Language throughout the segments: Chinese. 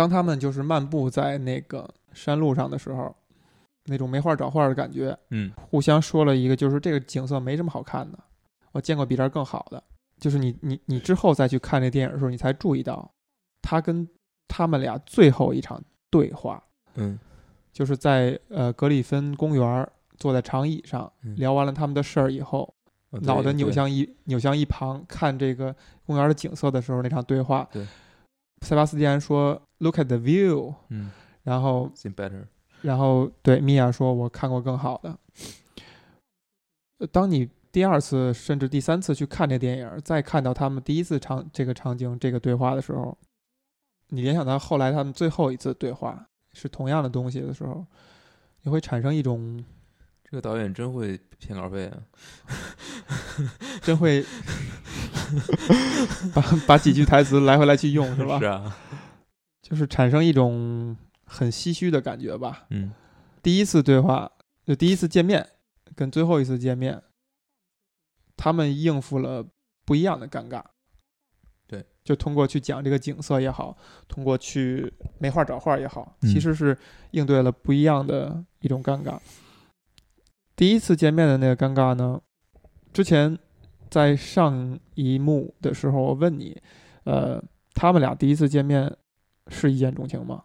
当他们就是漫步在那个山路上的时候，那种没话找话的感觉，嗯。互相说了一个，就是这个景色没什么好看的，我见过比这儿更好的。就是你你你之后再去看这电影的时候，你才注意到，他跟他们俩最后一场对话，嗯。就是在呃格里芬公园坐在长椅上嗯。聊完了他们的事儿以后，脑袋扭向一扭向一旁看这个公园的景色的时候，那场对话，对。塞巴斯蒂安说 “Look at the view”，嗯然后 seen better，然后对米娅说：“我看过更好的。”呃当你第二次甚至第三次去看这电影，再看到他们第一次场这个场景、这个对话的时候，你联想到后来他们最后一次对话是同样的东西的时候，你会产生一种这个导演真会骗稿费啊！真会把把几句台词来回来去用，是吧？是啊，就是产生一种很唏嘘的感觉吧。嗯第一次对话，就第一次见面，跟最后一次见面，他们应付了不一样的尴尬。对，就通过去讲这个景色也好，通过去没话找话也好，嗯其实是应对了不一样的一种尴尬。第一次见面的那个尴尬呢，之前在上一幕的时候，我问你，呃，他们俩第一次见面是一见钟情吗？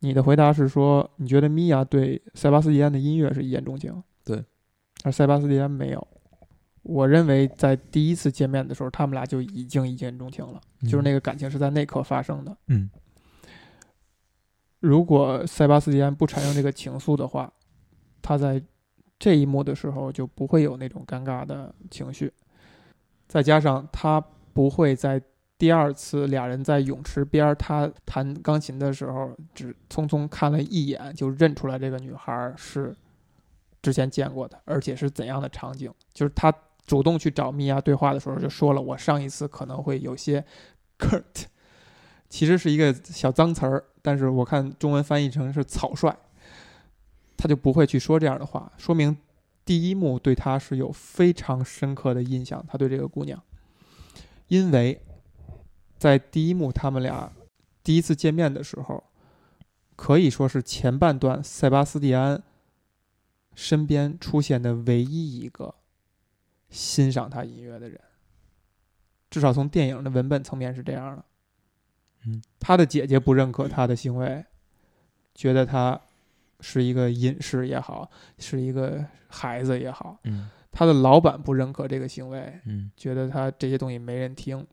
你的回答是说，你觉得米娅对塞巴斯蒂安的音乐是一见钟情，对，而塞巴斯蒂安没有。我认为在第一次见面的时候，他们俩就已经一见钟情了，就是那个感情是在那刻发生的。嗯如果塞巴斯蒂安不产生这个情愫的话，他在这一幕的时候就不会有那种尴尬的情绪，再加上他不会在第二次俩人在泳池边儿他弹钢琴的时候，只匆匆看了一眼就认出来这个女孩是之前见过的，而且是怎样的场景，就是他主动去找米娅对话的时候就说了，我上一次可能会有些 curt。其实是一个小脏词儿，但是我看中文翻译成是草率，他就不会去说这样的话，说明第一幕对他是有非常深刻的印象，他对这个姑娘，因为在第一幕他们俩第一次见面的时候，可以说是前半段塞巴斯蒂安身边出现的唯一一个欣赏他音乐的人，至少从电影的文本层面是这样的。嗯，他的姐姐不认可他的行为，觉得他是一个隐士也好，是一个孩子也好。嗯他的老板不认可这个行为，嗯觉得他这些东西没人听，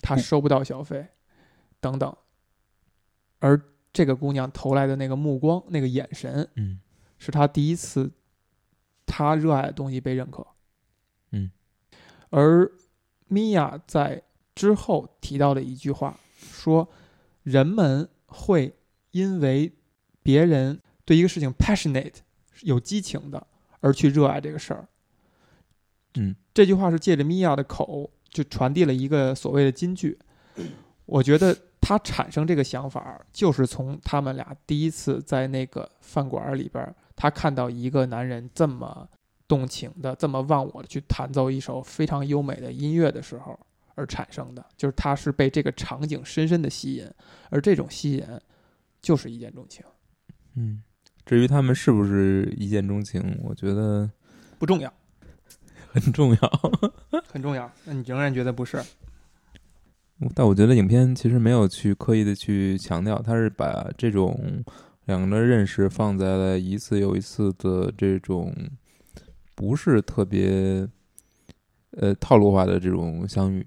他收不到小费，等等。而这个姑娘投来的那个目光、那个眼神，嗯是他第一次他热爱的东西被认可。嗯，而米娅在之后提到的一句话说：“人们会因为别人对一个事情 passionate 有激情的，而去热爱这个事儿。”嗯这句话是借着米娅的口就传递了一个所谓的金句。我觉得他产生这个想法，就是从他们俩第一次在那个饭馆里边，他看到一个男人这么动情的、这么忘我的去弹奏一首非常优美的音乐的时候而产生的。就是他是被这个场景深深的吸引，而这种吸引就是一见钟情，嗯。至于他们是不是一见钟情，我觉得不重要，很重要。很重要。那你仍然觉得不是？但我觉得影片其实没有去刻意的去强调，它是把这种两个人的认识放在了一次又一次的这种不是特别呃套路化的这种相遇，